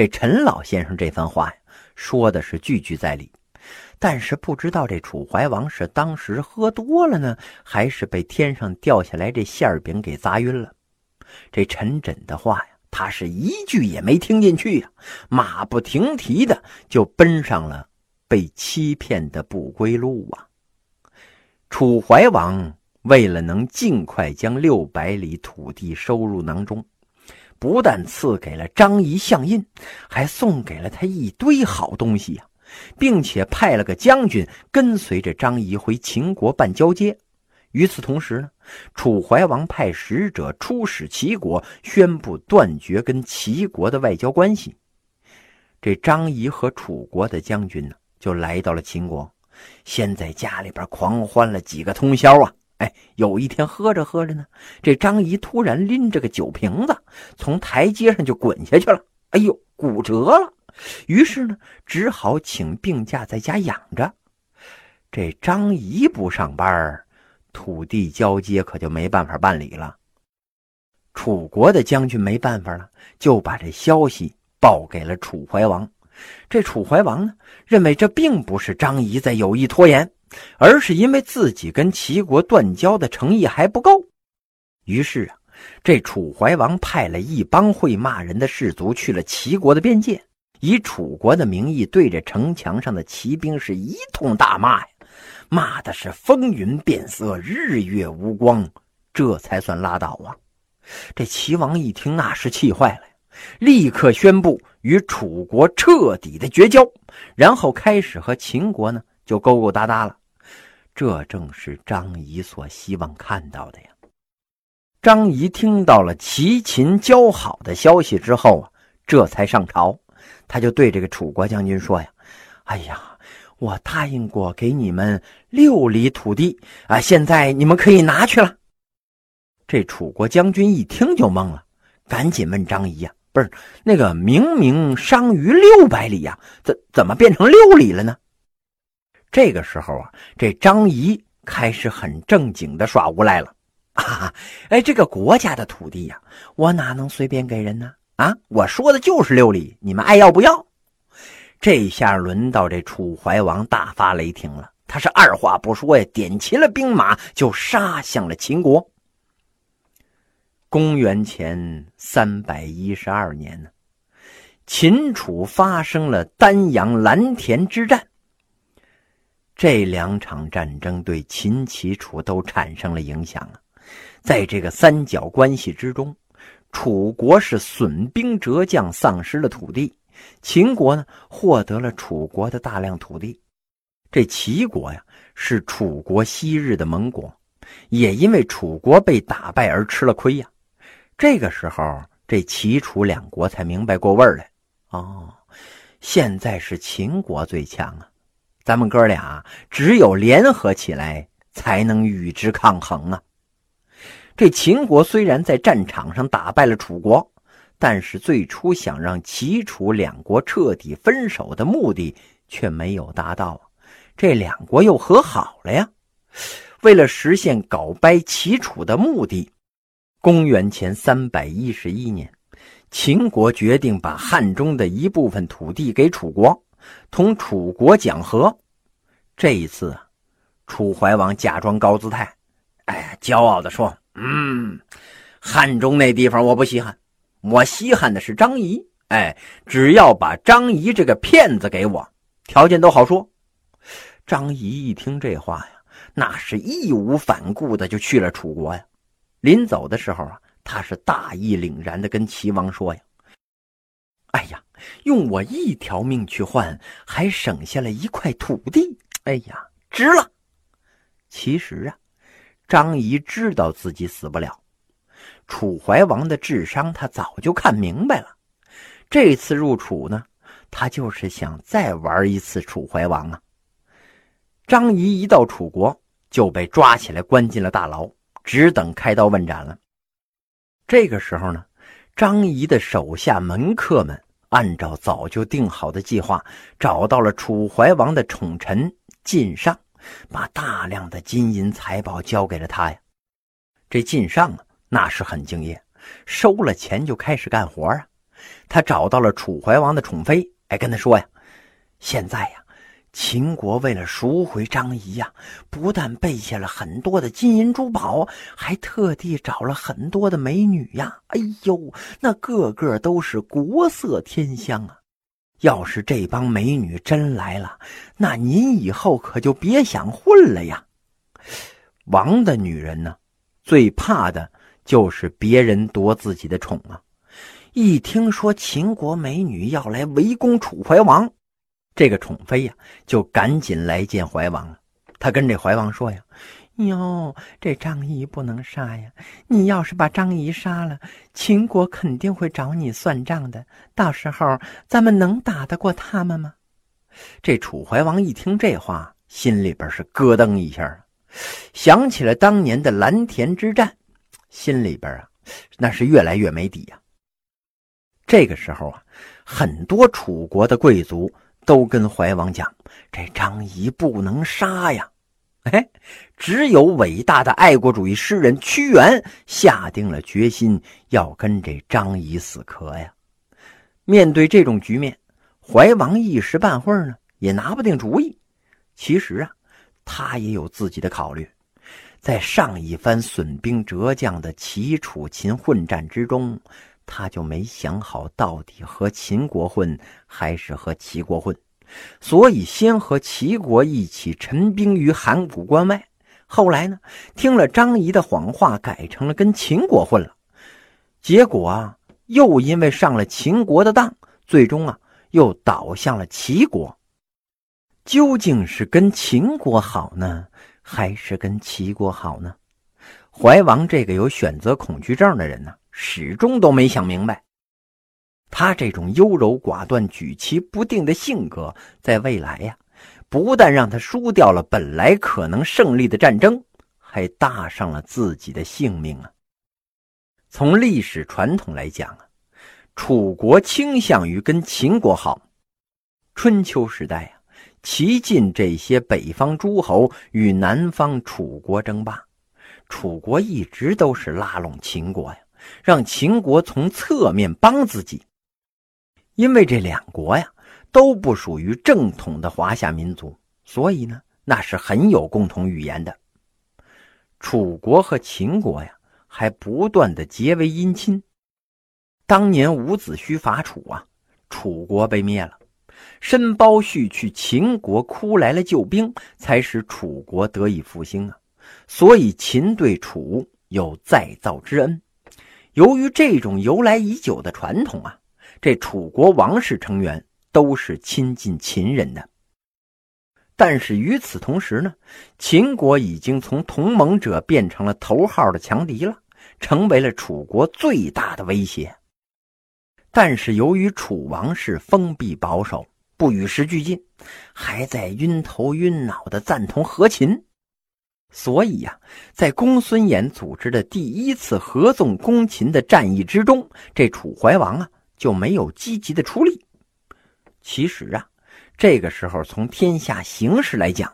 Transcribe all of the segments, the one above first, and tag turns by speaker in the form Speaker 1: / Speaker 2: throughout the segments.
Speaker 1: 这陈老先生这番话呀，说的是句句在理。但是不知道这楚怀王是当时喝多了呢，还是被天上掉下来这馅饼给砸晕了。这陈轸的话呀，他是一句也没听进去呀，马不停蹄的就奔上了被欺骗的不归路啊！楚怀王为了能尽快将六百里土地收入囊中，不但赐给了张仪相印，还送给了他一堆好东西呀。并且派了个将军跟随着张仪回秦国办交接。与此同时呢，楚怀王派使者出使齐国，宣布断绝跟齐国的外交关系。这张仪和楚国的将军呢，就来到了秦国，先在家里边狂欢了几个通宵啊！哎，有一天喝着喝着呢，这张仪突然拎着个酒瓶子从台阶上就滚下去了，哎呦，骨折了。于是呢，只好请病假在家养着。这张仪不上班，土地交接可就没办法办理了。楚国的将军没办法了，就把这消息报给了楚怀王。这楚怀王呢，认为这并不是张仪在有意拖延，而是因为自己跟齐国断交的诚意还不够。于是啊，这楚怀王派了一帮会骂人的士卒去了齐国的边界。以楚国的名义对着城墙上的骑兵是一通大骂呀，骂的是风云变色，日月无光，这才算拉倒啊！这齐王一听，那是气坏了，立刻宣布与楚国彻底的绝交，然后开始和秦国呢就勾勾搭搭了。这正是张仪所希望看到的呀。张仪听到了齐秦交好的消息之后啊，这才上朝。他就对这个楚国将军说：“呀，哎呀，我答应过给你们六里土地啊，现在你们可以拿去了。”这楚国将军一听就懵了，赶紧问张仪呀：“不是那个明明商于六百里呀，怎怎么变成六里了呢？”这个时候啊，这张仪开始很正经的耍无赖了：“ 啊，哎，这个国家的土地呀，我哪能随便给人呢？”啊！我说的就是六里，你们爱要不要？这下轮到这楚怀王大发雷霆了，他是二话不说呀，点齐了兵马就杀向了秦国。公元前三百一十二年呢，秦楚发生了丹阳蓝田之战。这两场战争对秦、齐、楚都产生了影响啊，在这个三角关系之中。楚国是损兵折将，丧失了土地；秦国呢，获得了楚国的大量土地。这齐国呀，是楚国昔日的盟国，也因为楚国被打败而吃了亏呀。这个时候，这齐楚两国才明白过味儿来。哦，现在是秦国最强啊，咱们哥俩只有联合起来，才能与之抗衡啊。这秦国虽然在战场上打败了楚国，但是最初想让齐楚两国彻底分手的目的却没有达到。这两国又和好了呀。为了实现搞掰齐楚的目的，公元前三百一十一年，秦国决定把汉中的一部分土地给楚国，同楚国讲和。这一次啊，楚怀王假装高姿态，哎，骄傲地说。嗯，汉中那地方我不稀罕，我稀罕的是张仪。哎，只要把张仪这个骗子给我，条件都好说。张仪一听这话呀，那是义无反顾的就去了楚国呀。临走的时候啊，他是大义凛然的跟齐王说呀：“哎呀，用我一条命去换，还省下了一块土地。哎呀，值了。”其实啊。张仪知道自己死不了，楚怀王的智商他早就看明白了。这次入楚呢，他就是想再玩一次楚怀王啊。张仪一到楚国就被抓起来关进了大牢，只等开刀问斩了。这个时候呢，张仪的手下门客们按照早就定好的计划，找到了楚怀王的宠臣晋上。把大量的金银财宝交给了他呀，这晋上啊，那是很敬业，收了钱就开始干活啊。他找到了楚怀王的宠妃，哎，跟他说呀：“现在呀，秦国为了赎回张仪呀，不但备下了很多的金银珠宝，还特地找了很多的美女呀。哎呦，那个个都是国色天香啊！要是这帮美女真来了，那您以后可就别想混了呀。”王的女人呢，最怕的就是别人夺自己的宠啊。一听说秦国美女要来围攻楚怀王，这个宠妃呀就赶紧来见怀王了。他跟这怀王说呀：“哟，这张仪不能杀呀！你要是把张仪杀了，秦国肯定会找你算账的。到时候咱们能打得过他们吗？”这楚怀王一听这话，心里边是咯噔一下，想起了当年的蓝田之战，心里边啊那是越来越没底呀。这个时候啊，很多楚国的贵族都跟怀王讲：“这张仪不能杀呀！”哎，只有伟大的爱国主义诗人屈原下定了决心要跟这张仪死磕呀。面对这种局面，怀王一时半会儿呢也拿不定主意。其实啊，他也有自己的考虑。在上一番损兵折将的齐楚秦混战之中。他就没想好到底和秦国混还是和齐国混，所以先和齐国一起陈兵于函谷关外。后来呢，听了张仪的谎话，改成了跟秦国混了。结果啊，又因为上了秦国的当，最终啊，又倒向了齐国。究竟是跟秦国好呢，还是跟齐国好呢？怀王这个有选择恐惧症的人呢？始终都没想明白，他这种优柔寡断、举棋不定的性格，在未来呀，不但让他输掉了本来可能胜利的战争，还搭上了自己的性命啊！从历史传统来讲啊，楚国倾向于跟秦国好。春秋时代啊，齐晋这些北方诸侯与南方楚国争霸，楚国一直都是拉拢秦国呀。让秦国从侧面帮自己，因为这两国呀都不属于正统的华夏民族，所以呢那是很有共同语言的。楚国和秦国呀还不断的结为姻亲。当年伍子胥伐楚啊，楚国被灭了，申包胥去秦国哭来了救兵，才使楚国得以复兴啊。所以秦对楚有再造之恩。由于这种由来已久的传统啊，这楚国王室成员都是亲近秦人的。但是与此同时呢，秦国已经从同盟者变成了头号的强敌了，成为了楚国最大的威胁。但是由于楚王室封闭保守，不与时俱进，还在晕头晕脑的赞同和秦。所以呀，在公孙衍组织的第一次合纵攻秦的战役之中，这楚怀王啊就没有积极的出力。其实啊，这个时候从天下形势来讲，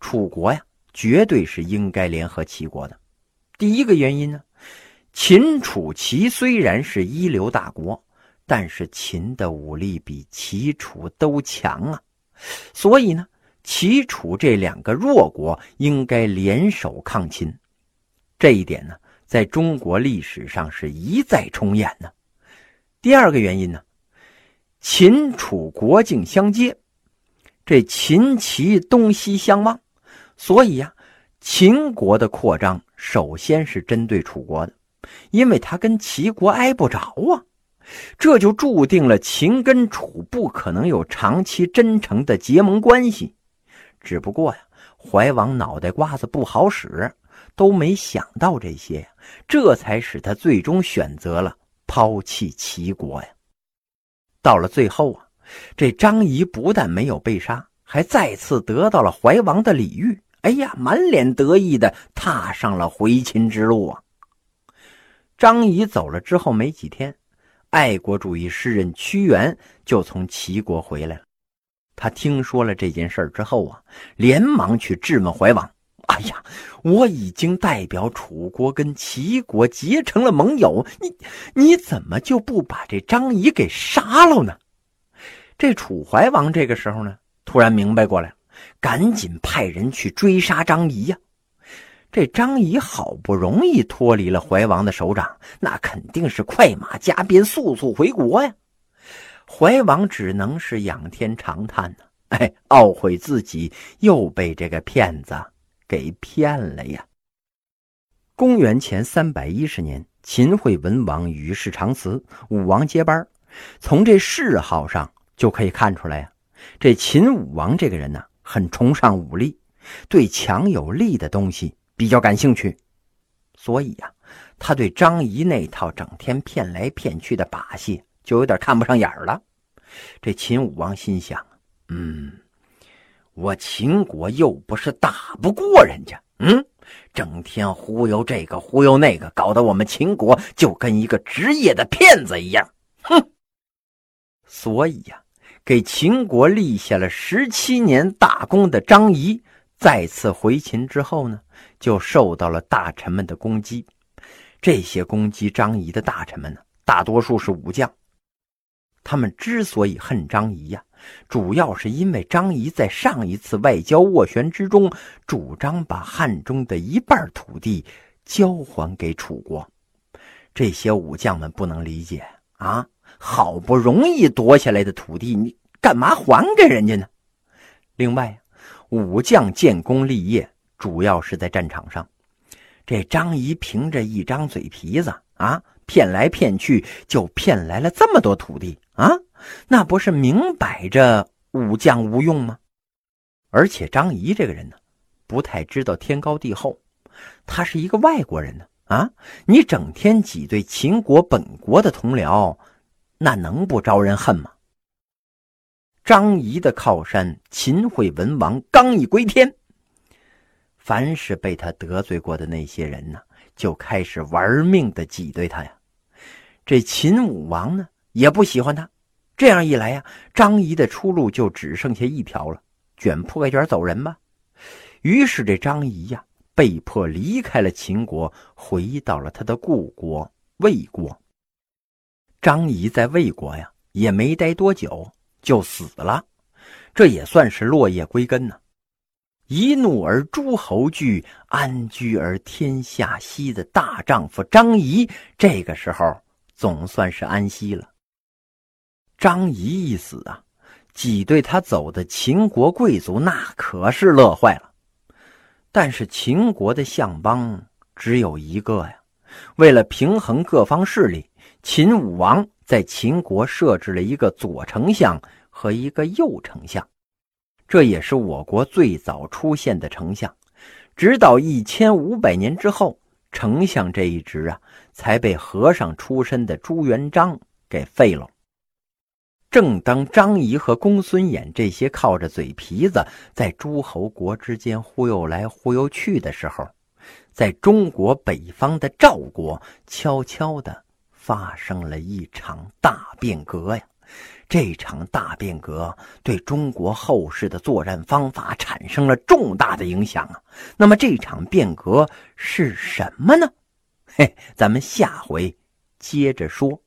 Speaker 1: 楚国呀绝对是应该联合齐国的。第一个原因呢，秦楚齐虽然是一流大国，但是秦的武力比齐楚都强啊，所以呢。齐楚这两个弱国应该联手抗秦，这一点呢，在中国历史上是一再重演呢。第二个原因呢，秦楚国境相接，这秦齐东西相望，所以呀，秦国的扩张首先是针对楚国的，因为他跟齐国挨不着啊，这就注定了秦跟楚不可能有长期真诚的结盟关系。只不过呀，怀王脑袋瓜子不好使，都没想到这些，这才使他最终选择了抛弃齐国呀。到了最后啊，这张仪不但没有被杀，还再次得到了怀王的礼遇。哎呀，满脸得意的踏上了回秦之路啊。张仪走了之后没几天，爱国主义诗人屈原就从齐国回来了。他听说了这件事之后啊，连忙去质问怀王：“哎呀，我已经代表楚国跟齐国结成了盟友，你你怎么就不把这张仪给杀了呢？这楚怀王这个时候呢，突然明白过来，赶紧派人去追杀张仪呀。这张仪好不容易脱离了怀王的手掌，那肯定是快马加鞭，速速回国呀。怀王只能是仰天长叹呢，哎，懊悔自己又被这个骗子。给骗了呀！公元前三百一十年，秦惠文王与世长辞，武王接班。从这谥号上就可以看出来呀，这秦武王这个人呢，很崇尚武力，对强有力的东西比较感兴趣。所以呀，他对张仪那套整天骗来骗去的把戏就有点看不上眼儿了。这秦武王心想：嗯。我秦国又不是打不过人家，嗯，整天忽悠这个忽悠那个，搞得我们秦国就跟一个职业的骗子一样，哼！所以呀，给秦国立下了十七年大功的张仪，再次回秦之后呢，就受到了大臣们的攻击。这些攻击张仪的大臣们呢，大多数是武将，他们之所以恨张仪呀。主要是因为张仪在上一次外交斡旋之中，主张把汉中的一半土地交还给楚国。这些武将们不能理解啊，好不容易夺下来的土地，你干嘛还给人家呢？另外，武将建功立业主要是在战场上，这张仪凭着一张嘴皮子啊，骗来骗去就骗来了这么多土地啊。那不是明摆着武将无用吗？而且张仪这个人呢，不太知道天高地厚，他是一个外国人呢。啊，你整天挤兑秦国本国的同僚，那能不招人恨吗？张仪的靠山秦惠文王刚一归天，凡是被他得罪过的那些人呢，就开始玩命的挤兑他呀。这秦武王呢，也不喜欢他。这样一来呀，张仪的出路就只剩下一条了，卷铺盖卷走人吧。于是这张仪呀，被迫离开了秦国，回到了他的故国魏国。张仪在魏国呀，也没待多久就死了，这也算是落叶归根呢。一怒而诸侯惧，安居而天下息的大丈夫张仪，这个时候总算是安息了。张仪一死啊，挤兑他走的秦国贵族那可是乐坏了。但是秦国的相邦只有一个呀，为了平衡各方势力，秦武王在秦国设置了一个左丞相和一个右丞相，这也是我国最早出现的丞相。直到一千五百年之后，丞相这一职啊，才被和尚出身的朱元璋给废了。正当张仪和公孙衍这些靠着嘴皮子在诸侯国之间忽悠来忽悠去的时候，在中国北方的赵国悄悄的发生了一场大变革呀！这场大变革对中国后世的作战方法产生了重大的影响啊！那么这场变革是什么呢？嘿，咱们下回接着说。